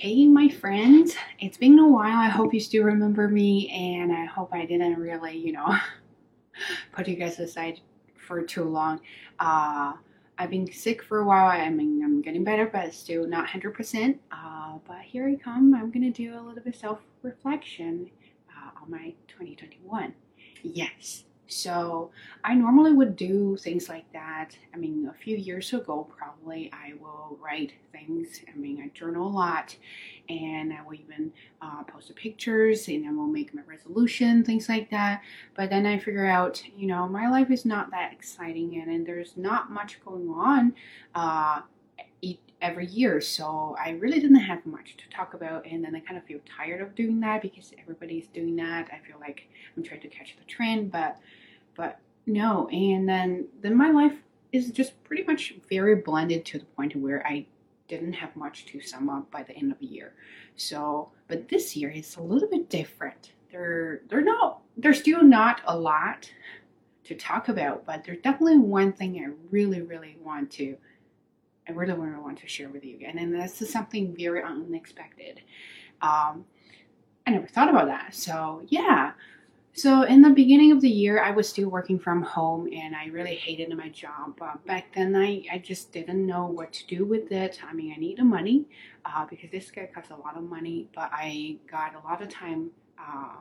Hey, my friends, it's been a while. I hope you still remember me, and I hope I didn't really, you know, put you guys aside for too long. Uh, I've been sick for a while. I mean, I'm getting better, but still not 100%. Uh, but here I come. I'm going to do a little bit of self reflection uh, on my 2021. Yes, so I normally would do things like that. I mean, a few years ago, probably I will write things. I mean, I journal a lot and I will even uh, post the pictures and I will make my resolution, things like that. But then I figure out, you know, my life is not that exciting and, and there's not much going on. Uh, every year so i really didn't have much to talk about and then i kind of feel tired of doing that because everybody's doing that i feel like i'm trying to catch the trend but but no and then then my life is just pretty much very blended to the point where i didn't have much to sum up by the end of the year so but this year is a little bit different they're they're not there's still not a lot to talk about but there's definitely one thing i really really want to I really want to share with you again. And this is something very unexpected. Um, I never thought about that. So, yeah. So, in the beginning of the year, I was still working from home and I really hated my job. Uh, back then, I, I just didn't know what to do with it. I mean, I needed money uh, because this guy costs a lot of money, but I got a lot of time uh,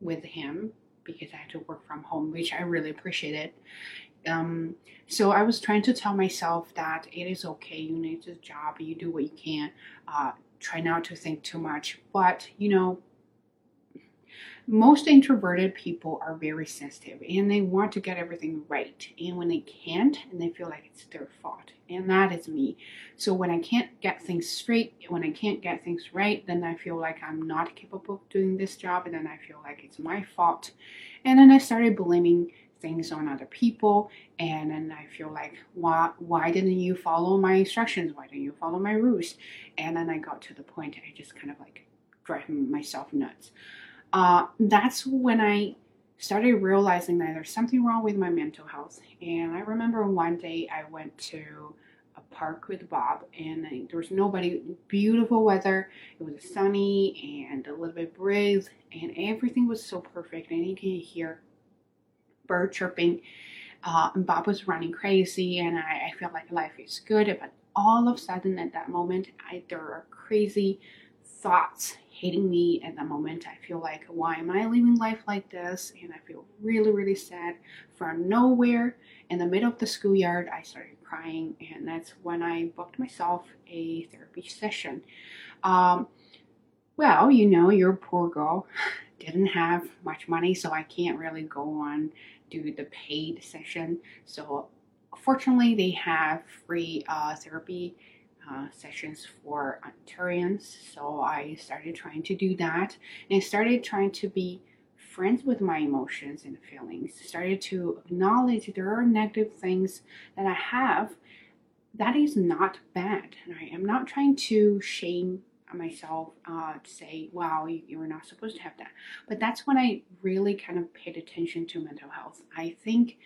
with him because I had to work from home, which I really appreciated. Um, so I was trying to tell myself that it is okay. You need this job. You do what you can. Uh, try not to think too much. But you know, most introverted people are very sensitive and they want to get everything right. And when they can't, and they feel like it's their fault. And that is me. So when I can't get things straight, when I can't get things right, then I feel like I'm not capable of doing this job. And then I feel like it's my fault. And then I started blaming things on other people and then i feel like why why didn't you follow my instructions why didn't you follow my rules and then i got to the point i just kind of like driving myself nuts uh, that's when i started realizing that there's something wrong with my mental health and i remember one day i went to a park with bob and I, there was nobody beautiful weather it was sunny and a little bit breeze and everything was so perfect and you can hear bird chirping. Uh, and Bob was running crazy, and I, I felt like life is good. But all of a sudden, at that moment, I, there are crazy thoughts hitting me at the moment. I feel like, why am I living life like this? And I feel really, really sad. From nowhere, in the middle of the schoolyard, I started crying, and that's when I booked myself a therapy session. Um, well, you know, you're a poor girl didn't have much money, so I can't really go on do the paid session. So fortunately, they have free uh, therapy uh, sessions for Ontarians. So I started trying to do that, and I started trying to be friends with my emotions and feelings. Started to acknowledge there are negative things that I have. That is not bad. Right? I'm not trying to shame myself uh, to say, wow, you, you were not supposed to have that. But that's when I really kind of paid attention to mental health. I think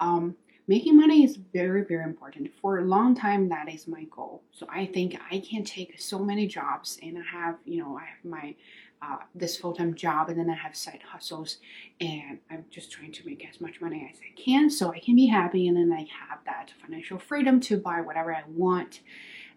um, making money is very, very important. For a long time, that is my goal. So I think I can take so many jobs and I have, you know, I have my uh, this full-time job and then I have side hustles and I'm just trying to make as much money as I can so I can be happy and then I have that financial freedom to buy whatever I want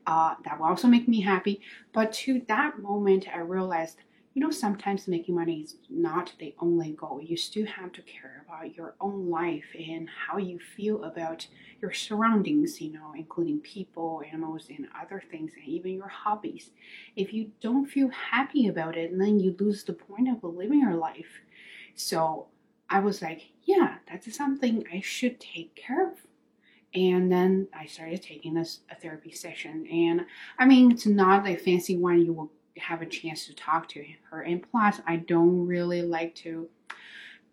uh, that will also make me happy. But to that moment, I realized, you know, sometimes making money is not the only goal. You still have to care about your own life and how you feel about your surroundings, you know, including people, animals, and other things, and even your hobbies. If you don't feel happy about it, then you lose the point of living your life. So I was like, yeah, that's something I should take care of and then I started taking this a therapy session. And I mean, it's not a fancy one. You will have a chance to talk to her. And plus, I don't really like to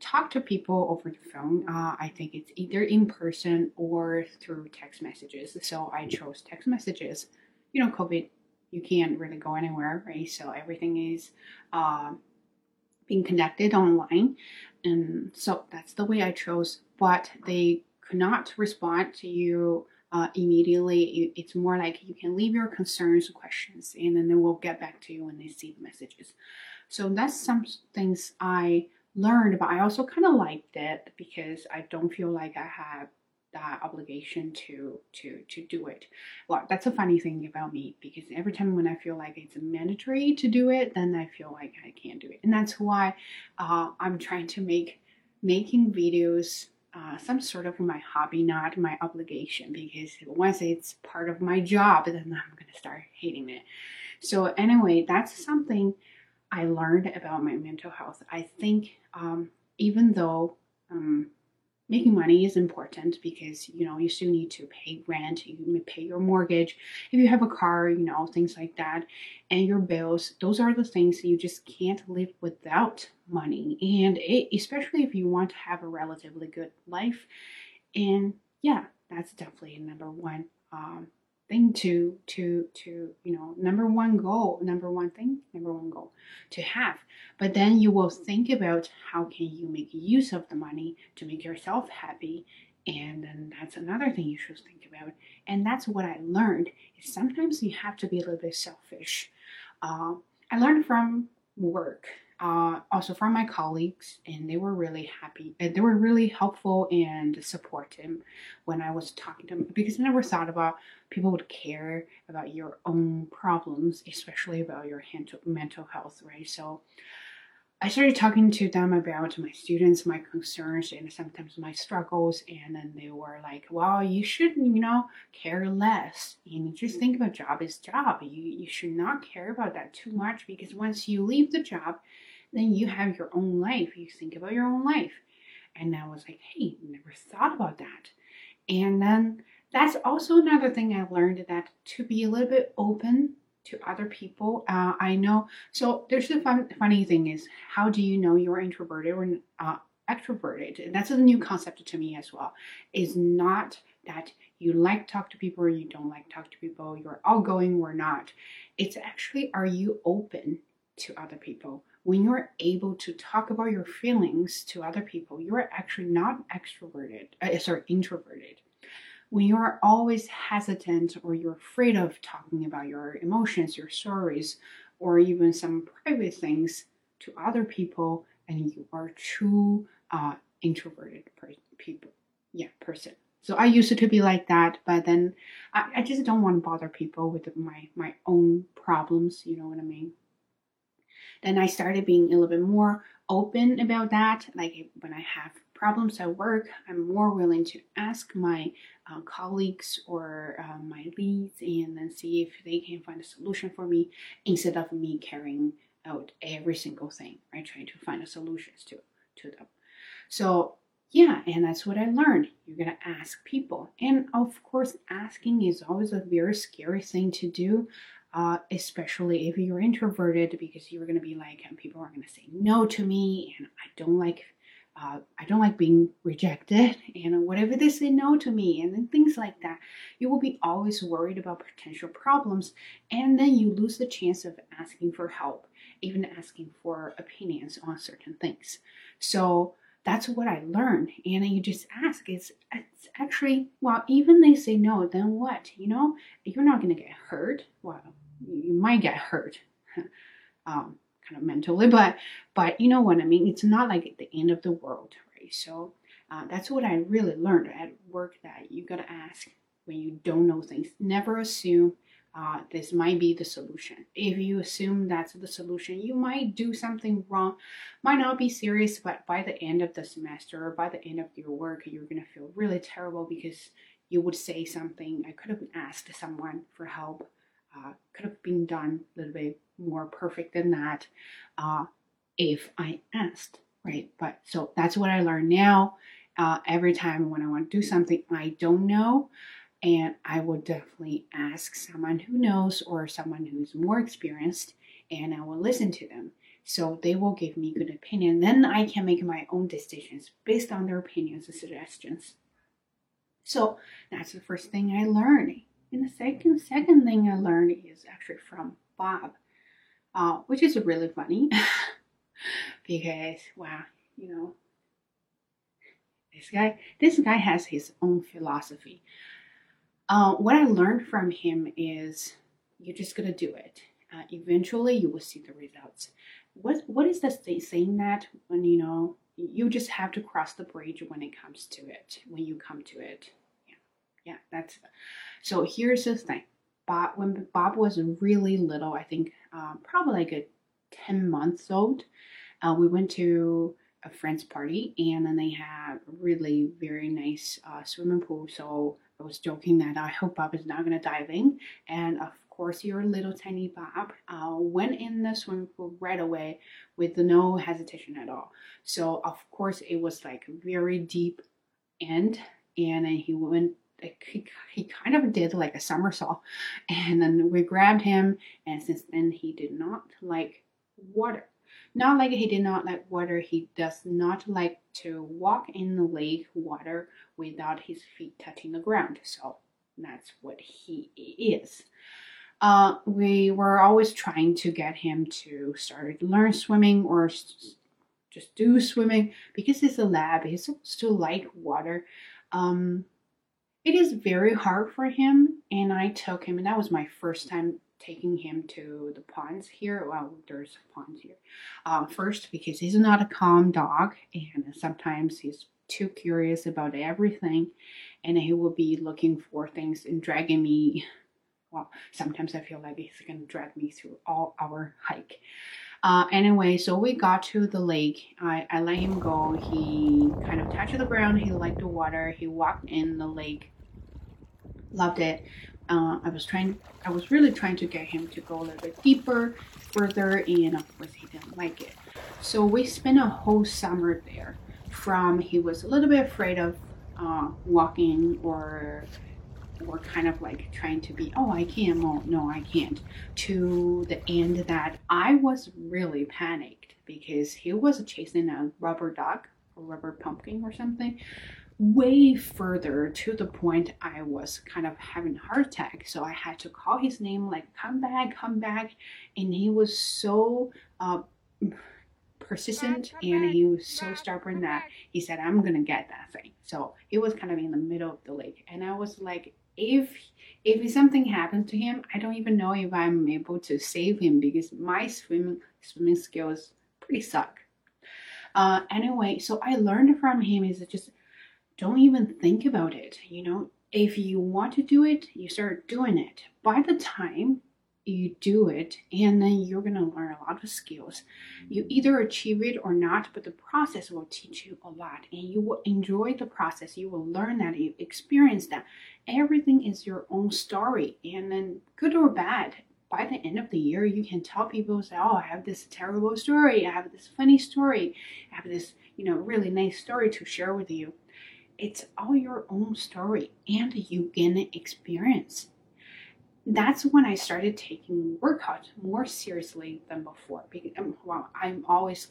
talk to people over the phone. Uh, I think it's either in person or through text messages. So I chose text messages. You know, COVID, you can't really go anywhere, right? So everything is uh, being conducted online. And so that's the way I chose. But they could not respond to you uh, immediately. It's more like you can leave your concerns, questions, and then they will get back to you when they see the messages. So that's some things I learned, but I also kind of liked it because I don't feel like I have that obligation to to to do it. Well, that's a funny thing about me because every time when I feel like it's mandatory to do it, then I feel like I can't do it, and that's why uh, I'm trying to make making videos uh, some sort of my hobby, not my obligation. Because once it's part of my job, then I'm gonna start hating it. So anyway, that's something I learned about my mental health. I think um, even though um, making money is important because you know you still need to pay rent you pay your mortgage if you have a car you know things like that and your bills those are the things you just can't live without money. And it, especially if you want to have a relatively good life. And yeah that's definitely number one um, thing to to to you know number one goal number one thing number one goal to have. But then you will think about how can you make use of the money to make yourself happy. And then that's another thing you should think about. And that's what i learned. Is sometimes you have to be a little bit selfish. Uh, i learned from work uh, also from my colleagues, and they were really happy. And they were really helpful and supportive when I was talking to them because I never thought about people would care about your own problems, especially about your mental health, right? So I started talking to them about my students, my concerns, and sometimes my struggles. And then they were like, well, you should, you know, care less. And just think about job is job. You, you should not care about that too much because once you leave the job, then you have your own life. You think about your own life. And I was like, hey, never thought about that. And then that's also another thing I learned that to be a little bit open to other people. Uh, I know. So there's the fun, funny thing is, how do you know you're introverted or uh, extroverted? And that's a new concept to me as well. Is not that you like talk to people or you don't like talk to people. You're outgoing or not. It's actually, are you open to other people? When you're able to talk about your feelings to other people, you are actually not extroverted, uh, sorry, introverted. When you're always hesitant or you're afraid of talking about your emotions, your stories, or even some private things to other people, and you are true uh, introverted per- people, yeah, person. So I used to be like that, but then I, I just don't want to bother people with my my own problems. You know what I mean? Then I started being a little bit more open about that. Like when I have problems at work, I'm more willing to ask my uh, colleagues or uh, my leads and then see if they can find a solution for me instead of me carrying out every single thing, right? Trying to find a solutions to to them. So yeah, and that's what I learned. You're gonna ask people, and of course, asking is always a very scary thing to do uh, especially if you're introverted, because you're gonna be like, and people are gonna say no to me, and I don't like, uh, I don't like being rejected, and whatever they say no to me, and then things like that. You will be always worried about potential problems, and then you lose the chance of asking for help, even asking for opinions on certain things. So that's what I learned. And you just ask. It's it's actually well, even they say no, then what? You know, you're not gonna get hurt. Well, you might get hurt, um, kind of mentally, but but you know what I mean. It's not like the end of the world, right? So uh, that's what I really learned at work. That you gotta ask when you don't know things. Never assume uh, this might be the solution. If you assume that's the solution, you might do something wrong, might not be serious, but by the end of the semester or by the end of your work, you're gonna feel really terrible because you would say something. I could have asked someone for help. Uh, could have been done a little bit more perfect than that uh, if I asked, right? But so that's what I learned now. Uh, every time when I want to do something I don't know, and I will definitely ask someone who knows or someone who's more experienced, and I will listen to them. So they will give me good opinion. Then I can make my own decisions based on their opinions and suggestions. So that's the first thing I learned. And the second second thing I learned is actually from Bob, uh, which is really funny because wow, you know, this guy this guy has his own philosophy. Uh, what I learned from him is you're just gonna do it. Uh, eventually, you will see the results. What what is the saying that when you know you just have to cross the bridge when it comes to it when you come to it. Yeah, yeah, that's. So here's the thing. Bob when Bob was really little, I think uh, probably like a ten months old, uh, we went to a friend's party and then they had a really very nice uh, swimming pool. So I was joking that I hope Bob is not going to dive in. And of course, your little tiny Bob uh, went in the swimming pool right away with no hesitation at all. So of course, it was like very deep end, and then he went. He, he kind of did like a somersault, and then we grabbed him, and since then he did not like water. Not like he did not like water, he does not like to walk in the lake water without his feet touching the ground. So that's what he is. Uh, we were always trying to get him to start learn swimming or just do swimming because it's a lab. He's supposed to like water. Um, it is very hard for him, and I took him, and that was my first time taking him to the ponds here. Well, there's ponds here. Uh, first, because he's not a calm dog, and sometimes he's too curious about everything, and he will be looking for things and dragging me. Well, sometimes I feel like he's gonna drag me through all our hike. Uh, anyway, so we got to the lake. I, I let him go. He kind of touched the ground. He liked the water. He walked in the lake. Loved it uh, I was trying, I was really trying to get him to go a little bit deeper, further, and of course he didn't like it. So we spent a whole summer there. From he was a little bit afraid of uh, walking or or kind of like trying to be, oh, I can't, oh, no, I can't, to the end that I was really panicked because he was chasing a rubber duck or rubber pumpkin or something way further to the point I was kind of having a heart attack. So I had to call his name, like, come back, come back. And he was so uh, persistent and he was so stubborn that he said, I'm going to get that thing. So it was kind of in the middle of the lake. And I was like, if if something happens to him, I don't even know if I'm able to save him because my swimming swimming skills pretty suck. Uh, anyway, so I learned from him is just don't even think about it. You know, if you want to do it, you start doing it. By the time you do it, and then you're going to learn a lot of skills. You either achieve it or not, but the process will teach you a lot, and you will enjoy the process. You will learn that, you experience that. Everything is your own story, and then good or bad. By the end of the year, you can tell people, say, "Oh, I have this terrible story. I have this funny story. I have this, you know, really nice story to share with you." it's all your own story and you gain experience. That's when I started taking workout more seriously than before. Because, um, well, I'm always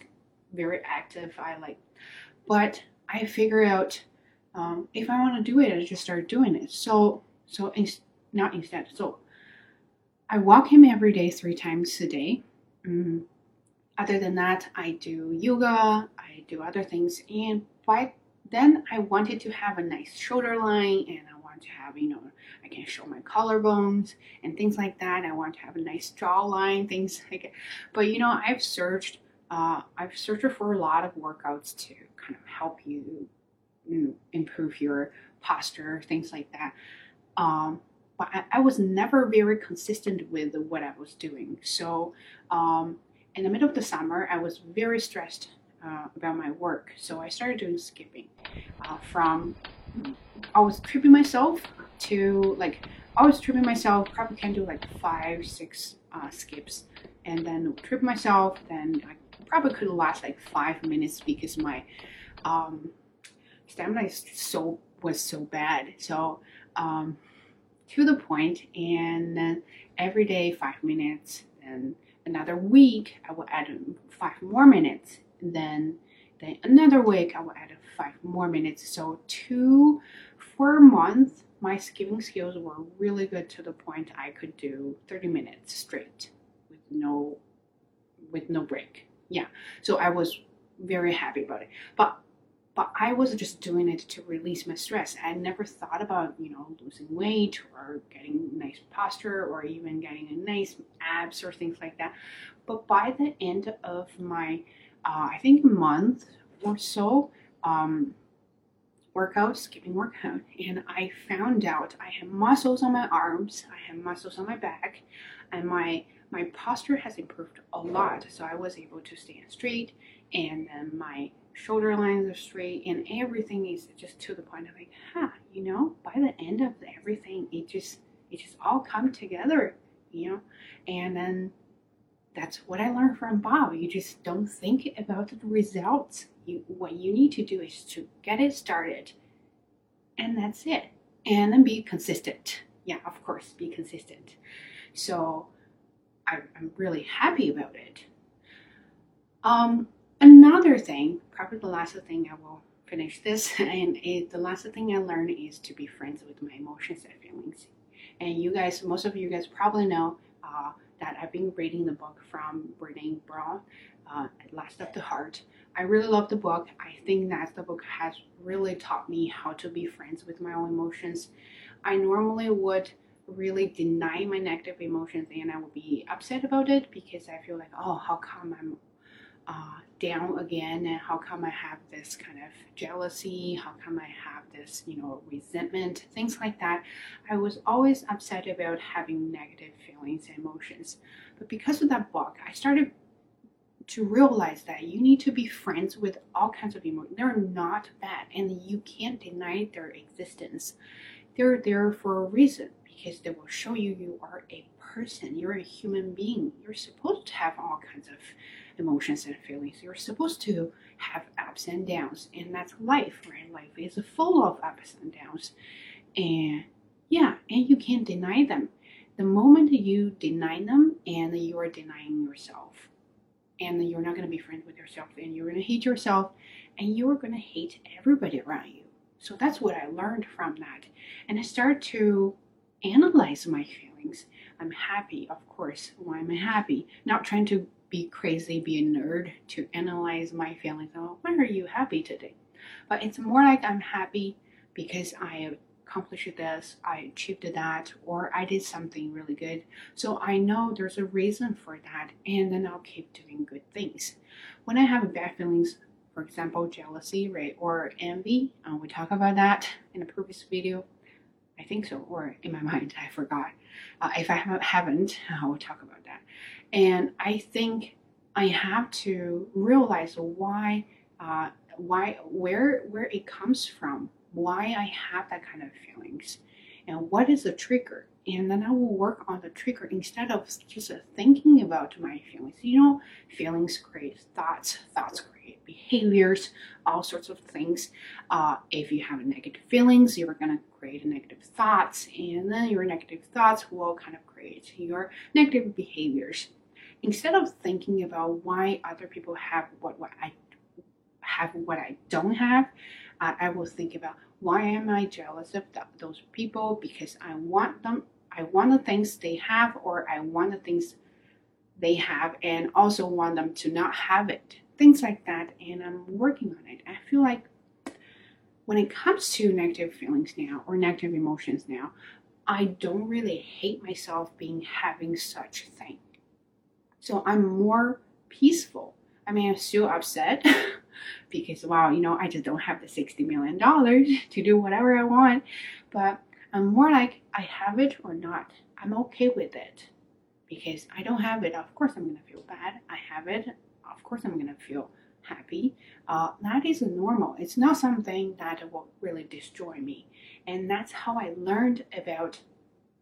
very active. I like, but I figure out um, if I want to do it, I just start doing it. So, so not instead. So, I walk him every day, three times a day. Mm. Other than that, I do yoga. I do other things, and by then I wanted to have a nice shoulder line and I want to have, you know, I can show my collarbones and things like that. I want to have a nice jawline, things like it. But, you know, I've searched, uh, I've searched for a lot of workouts to kind of help you, improve your posture, things like that. Um, but I, I, was never very consistent with what I was doing. So, um, in the middle of the summer, I was very stressed uh, about my work. So I started doing skipping uh, from I was tripping myself to like I was tripping myself probably can do like five six uh, skips and then trip myself then I probably could last like five minutes because my um, stamina is so was so bad so um, to the point and every day five minutes and another week I will add five more minutes then then another week I will add five more minutes. So two for a month, my skipping skills were really good to the point I could do 30 minutes straight with no with no break. Yeah. So I was very happy about it. But but I was just doing it to release my stress. I never thought about, you know, losing weight or getting nice posture or even getting a nice abs or things like that. But by the end of my, uh, I think, a month or so, um, workout, skipping workout, and I found out I have muscles on my arms, I have muscles on my back, and my my posture has improved a lot. So I was able to stand straight, and then my shoulder lines are straight, and everything is just to the point of like, huh, you know, by the end of everything, it just it just all come together, you know, and then that's what I learned from Bob. You just don't think about the results. You, what you need to do is to get it started, and that's it. And then be consistent. Yeah, of course, be consistent. So I, I'm really happy about it. Um, another thing, probably the last thing I will finish this, and it, the last thing I learned is to be friends with my emotions and feelings. And you guys, most of you guys probably know uh, that I've been reading the book from Brene Brown, uh, Atlas of the Heart. I really love the book. I think that the book has really taught me how to be friends with my own emotions. I normally would really deny my negative emotions and I would be upset about it because I feel like, oh, how come I'm uh, down again and how come I have this kind of jealousy? How come I have this, you know, resentment? Things like that. I was always upset about having negative feelings and emotions. But because of that book, I started to realize that you need to be friends with all kinds of emotions. They're not bad and you can't deny their existence. They're there for a reason because they will show you you are a person, you're a human being. You're supposed to have all kinds of emotions and feelings. You're supposed to have ups and downs, and that's life, right? Life is full of ups and downs. And yeah, and you can't deny them. The moment you deny them, and you are denying yourself, and you're not going to be friends with yourself, and you're going to hate yourself, and you're going to hate everybody around you. So that's what I learned from that. And I started to analyze my feelings. I'm happy, of course. Why am I happy? Not trying to be crazy, be a nerd to analyze my feelings. Oh, why are you happy today? But it's more like I'm happy because I accomplished this, I achieved that, or I did something really good. So I know there's a reason for that, and then I'll keep doing good things. When I have bad feelings, for example, jealousy, right, or envy, uh, we talk about that in a previous video. I think so, or in my mind, I forgot. Uh, if I haven't, I will talk about. And I think I have to realize why, uh, why, where, where it comes from, why I have that kind of feelings, and what is the trigger. And then I will work on the trigger instead of just thinking about my feelings. You know, feelings create thoughts, thoughts create behaviors, all sorts of things. Uh, if you have negative feelings, you're going to create negative thoughts, and then your negative thoughts will kind of create your negative behaviors. Instead of thinking about why other people have what, what I have what I don't have, uh, I will think about why am I jealous of th those people because I want them, I want the things they have, or I want the things they have, and also want them to not have it. Things like that, and I'm working on it. I feel like when it comes to negative feelings now or negative emotions now, I don't really hate myself being having such thing. So I'm more peaceful. I mean, I'm still upset because, wow, you know, I just don't have the $60 million to do whatever I want. But I'm more like, I have it or not. I'm okay with it because I don't have it. Of course, I'm going to feel bad. I have it. Of course, I'm going to feel happy, uh, that is normal. It's not something that will really destroy me. And that's how I learned about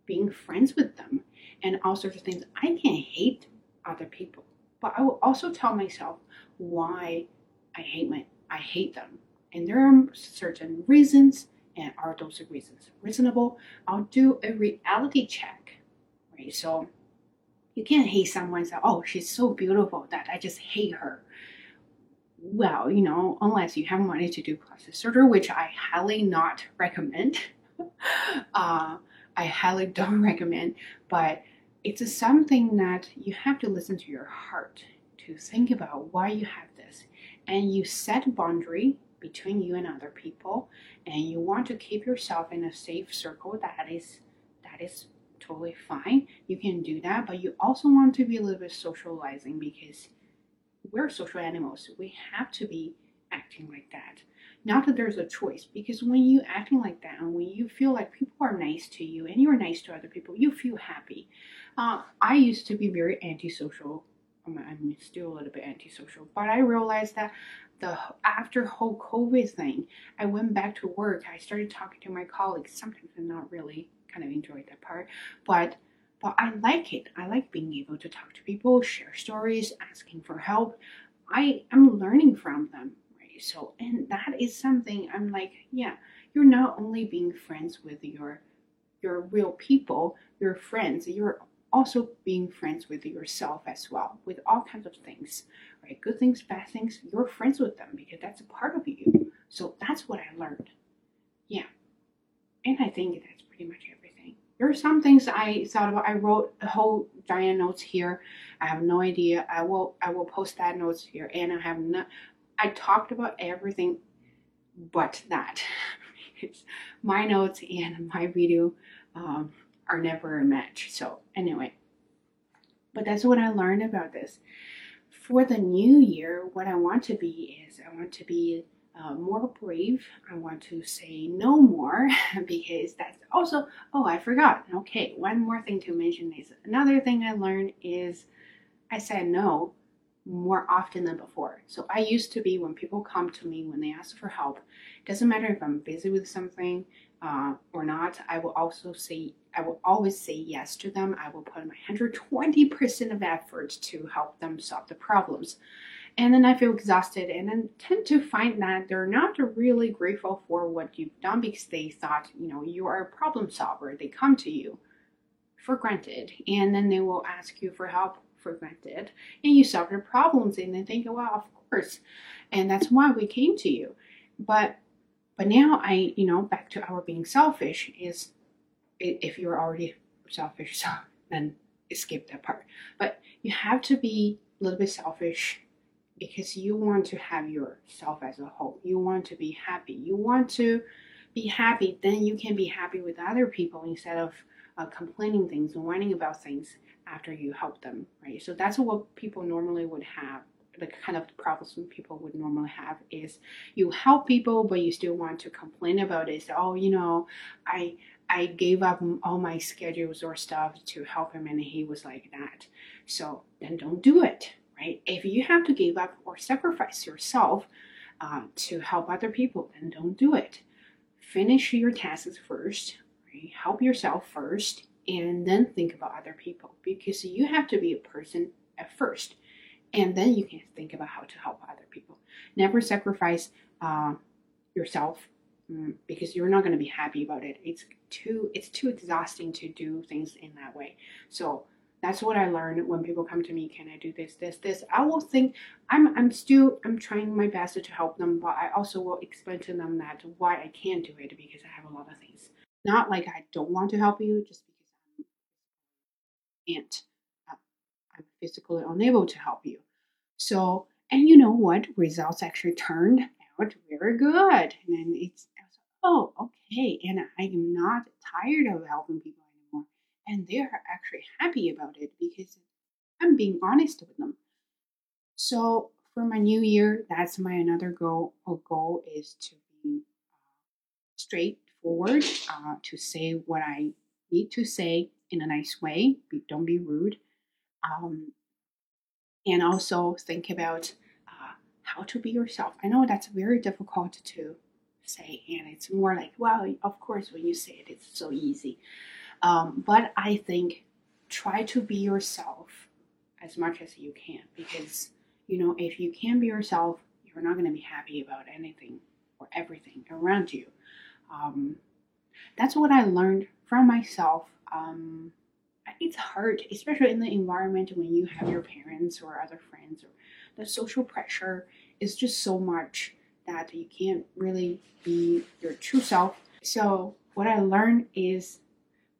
being friends with them and all sorts of things. I can hate other people, but I will also tell myself why I hate my I hate them. And there are certain reasons, and are those reasons reasonable? I'll do a reality check. Right. So you can't hate someone and say, oh, she's so beautiful that I just hate her well, you know, unless you have money to do plastic surgery, which I highly not recommend. uh, I highly don't recommend, but it's something that you have to listen to your heart to think about why you have this. And you set a boundary between you and other people and you want to keep yourself in a safe circle. That is that is totally fine. You can do that but you also want to be a little bit socializing because we're social animals. We have to be acting like that not that there's a choice because when you acting like that and when you feel like people are nice to you and you're nice to other people you feel happy uh, i used to be very antisocial I'm, still a little bit antisocial but i realized that the after whole COVID thing, I went back to work. I started talking to my colleagues. Sometimes I'm not really kind of enjoyed that part, but but I like it. I like being able to talk to people, share stories, asking for help. I am learning from them? So and that is something I'm like, yeah, you're not only being friends with your your real people, your friends, you're also being friends with yourself as well, with all kinds of things, right? Good things, bad things, you're friends with them because that's a part of you. So that's what I learned. Yeah. And I think that's pretty much everything. There are some things I thought about. I wrote a whole giant notes here. I have no idea. I will I will post that notes here. And I have not I talked about everything but that. my notes and my video um, are never a match. So anyway, but that's what I learned about this. For the new year, what I want to be is I want to be uh, more brave. I want to say no more because that's also, oh, I forgot. Okay, one more thing to mention is another thing I learned is I said no more often than before. So I used to be when people come to me when they ask for help, doesn't matter if I'm busy with something, uh, or not, I will also say, I will always say yes to them. I will put my 120% of effort to help them solve the problems. And then I feel exhausted and then tend to find that they're not really grateful for what you've done because they thought, you know, you are a problem solver. They come to you for granted and then they will ask you for help for granted and you solve their problems and they think, well, of course. And that's why we came to you. But but now I, you know, back to our being selfish is if you're already selfish, so then skip that part. But you have to be a little bit selfish because you want to have yourself as a whole. You want to be happy. You want to be happy, then you can be happy with other people instead of uh, complaining things and whining about things after you help them, right? So that's what people normally would have the kind of problems people would normally have is you help people but you still want to complain about it so, oh you know i i gave up all my schedules or stuff to help him and he was like that so then don't do it right if you have to give up or sacrifice yourself uh, to help other people then don't do it finish your tasks first right? help yourself first and then think about other people because you have to be a person at first and then you can think about how to help other people. Never sacrifice uh, yourself um, because you're not going to be happy about it. It's too it's too exhausting to do things in that way. So that's what I learned when people come to me. Can I do this, this, this? I will think I'm I'm still I'm trying my best to help them, but I also will explain to them that why I can't do it because I have a lot of things. Not like I don't want to help you, just can't. Uh, I'm physically unable to help you. So, and you know what? Results actually turned out very good. And then it's, oh, okay. And I'm not tired of helping people anymore. And they're actually happy about it because I'm being honest with them. So, for my new year, that's my another goal. A goal is to be uh, straightforward, uh, to say what I need to say in a nice way. Don't be rude. Um, and also think about uh, how to be yourself. I know that's very difficult to say, and it's more like, well, of course, when you say it, it's so easy. Um, but I think try to be yourself as much as you can because, you know, if you can be yourself, you're not going to be happy about anything or everything around you. Um, that's what I learned from myself. Um, it's hard, especially in the environment when you have your parents or other friends or the social pressure is just so much that you can't really be your true self. So what I learned is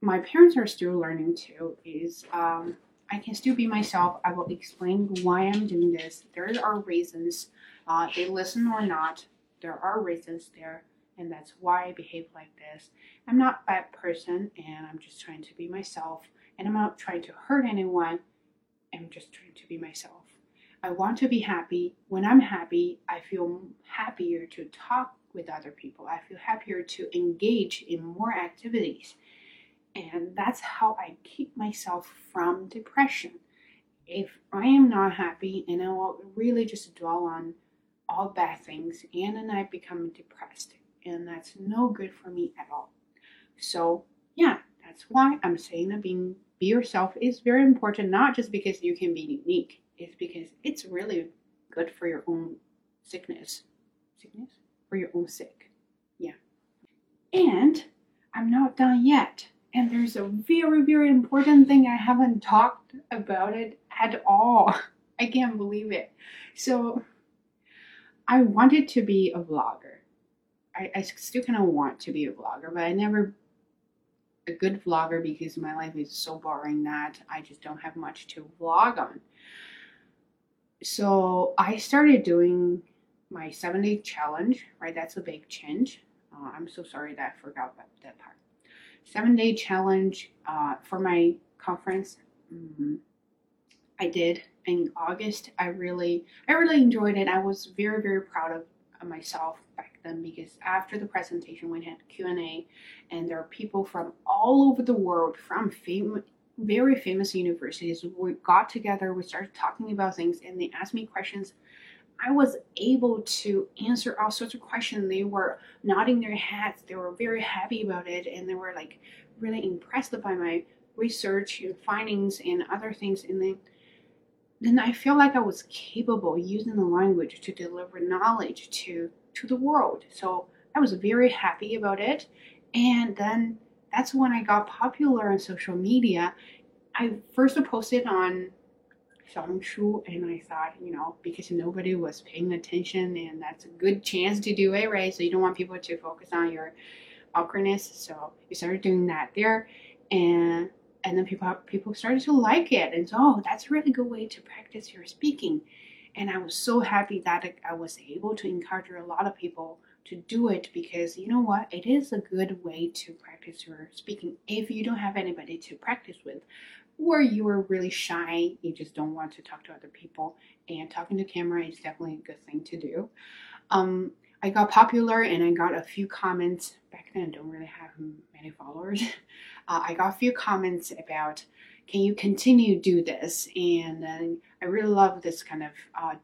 my parents are still learning too is um, I can still be myself. I will explain why I'm doing this. There are reasons. Uh, they listen or not. there are reasons there, and that's why I behave like this. I'm not a bad person, and I'm just trying to be myself, and I'm not trying to hurt anyone. I'm just trying to be myself. I want to be happy. When I'm happy, I feel happier to talk with other people. I feel happier to engage in more activities. And that's how I keep myself from depression. If I am not happy and I will really just dwell on all bad things and I become depressed. And that's no good for me at all. So yeah, that's why I'm saying that being be yourself is very important, not just because you can be unique, it's because it's really good for your own sickness. Sickness? For your own sake. Yeah. And I'm not done yet. And there's a very, very important thing I haven't talked about it at all. I can't believe it. So I wanted to be a vlogger. I, I still kind of want to be a vlogger, but I never a good vlogger because my life is so boring that I just don't have much to vlog on. So I started doing my seven day challenge, right? That's a big change. Uh, I'm so sorry that I forgot about that part. Seven day challenge uh, for my conference. Mm-hmm. I did in August. I really, I really enjoyed it. I was very, very proud of, myself back then because after the presentation we had Q&A and there are people from all over the world from fam- very famous universities. We got together, we started talking about things and they asked me questions. I was able to answer all sorts of questions. They were nodding their heads. They were very happy about it and they were like really impressed by my research and findings and other things and then then I feel like I was capable using the language to deliver knowledge to to the world. So I was very happy about it. And then that's when I got popular on social media. I first posted on Xiaohongshu and I thought, you know, because nobody was paying attention and that's a good chance to do it, right? So you don't want people to focus on your awkwardness. So you started doing that there. And and then people people started to like it and so oh that's a really good way to practice your speaking and i was so happy that i was able to encourage a lot of people to do it because you know what it is a good way to practice your speaking if you don't have anybody to practice with or you are really shy you just don't want to talk to other people and talking to camera is definitely a good thing to do um, I got popular and I got a few comments. Back then, I don't really have many followers. Uh, I got a few comments about, can you continue do this? And then I really love this kind of uh,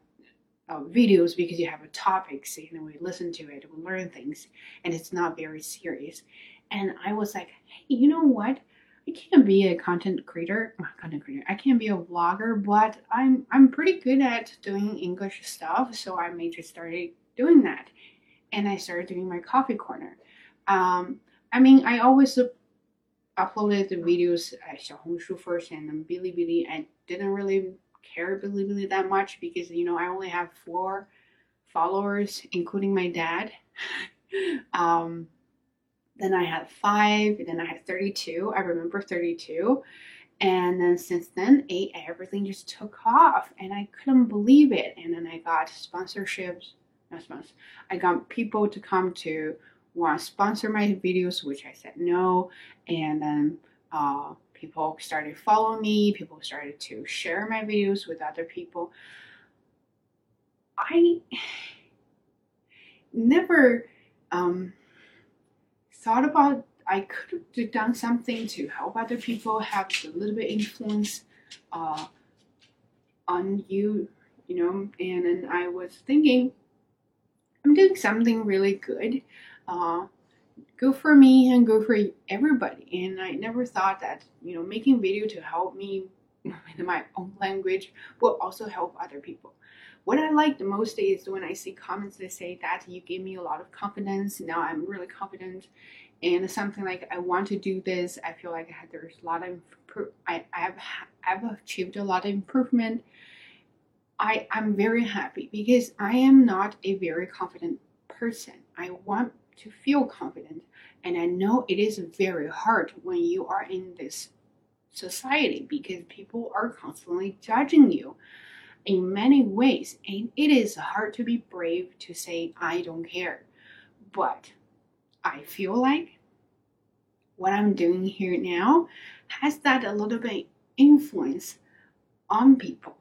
uh, videos because you have a topic, so, and we listen to it, we learn things, and it's not very serious. And I was like, hey, you know what? I can't be a content creator, content creator. I can't be a vlogger, but I'm I'm pretty good at doing English stuff, so I may just started doing that and I started doing my coffee corner. Um, I mean, I always uploaded the videos at Xiaohongshu first and then Bilibili. I didn't really care Bilibili that much because, you know, I only have four followers, including my dad. um, then I had five, then I had 32. I remember 32. And then since then, eight, everything just took off and I couldn't believe it. And then I got sponsorships not I got people to come to want to sponsor my videos, which I said no. And then uh, people started following me. People started to share my videos with other people. I never um, thought about I could have done something to help other people have a little bit influence uh, on you, you know. And then I was thinking I'm doing something really good. Uh, go for me and go for everybody. And I never thought that, you know, making video to help me in my own language will also help other people. What I like the most is when I see comments that say that you gave me a lot of confidence. Now I'm really confident and something like I want to do this. I feel like there's a lot of I, I have I've achieved a lot of improvement I, I'm very happy because I am not a very confident person. I want to feel confident. And I know it is very hard when you are in this society because people are constantly judging you. in many ways. And it is hard to be brave to say, I don't care. But I feel like what I'm doing here now has that a little bit influence on people.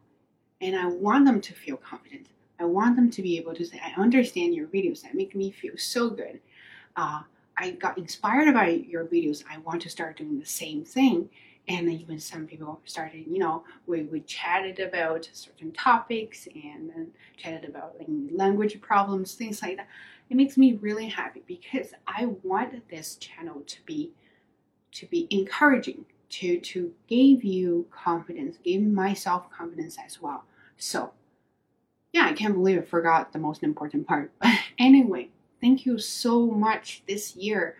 And I want them to feel confident. I want them to be able to say, I understand your videos that make me feel so good. Uh, I got inspired by your videos. I want to start doing the same thing. And even some people started, you know, we, we chatted about certain topics and then chatted about like, language problems, things like that. It makes me really happy because I want this channel to be to be encouraging, to to give you confidence, give myself confidence as well. So yeah, I can't believe I forgot the most important part. But anyway, thank you so much this year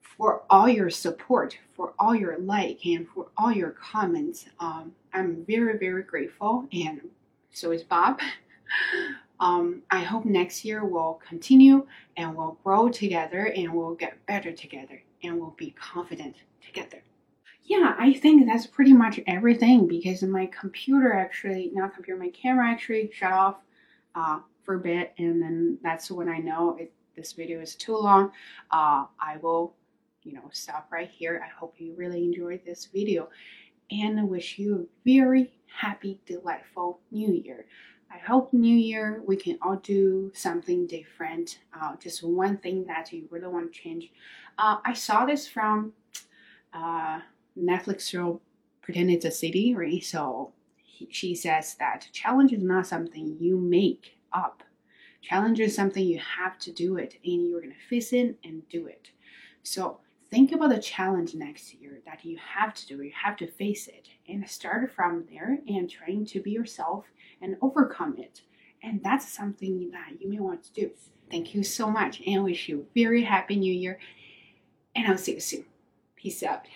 for all your support, for all your like, and for all your comments. Um, I'm very, very grateful, and so is Bob. Um, I hope next year we'll continue and we'll grow together and we'll get better together and we'll be confident together. I think that's pretty much everything because my computer actually, not computer, my camera actually shut off uh, for a bit and then that's when I know this video is too long. Uh, I will, you know, stop right here. I hope you really enjoyed this video and I wish you a very happy, delightful new year. I hope New Year we can all do something different. Uh, just one thing that you really want to change. Uh, I saw this from uh, Netflix show Pretend It's a City, right? So he, she says that challenge is not something you make up. Challenge is something you have to do it and you're going to face it and do it. So think about the challenge next year that you have to do, you have to face it, and start from there and trying to be yourself and overcome it. And that's something that you may want to do. Thank you so much and wish you very happy new year. And I'll see you soon. Peace out.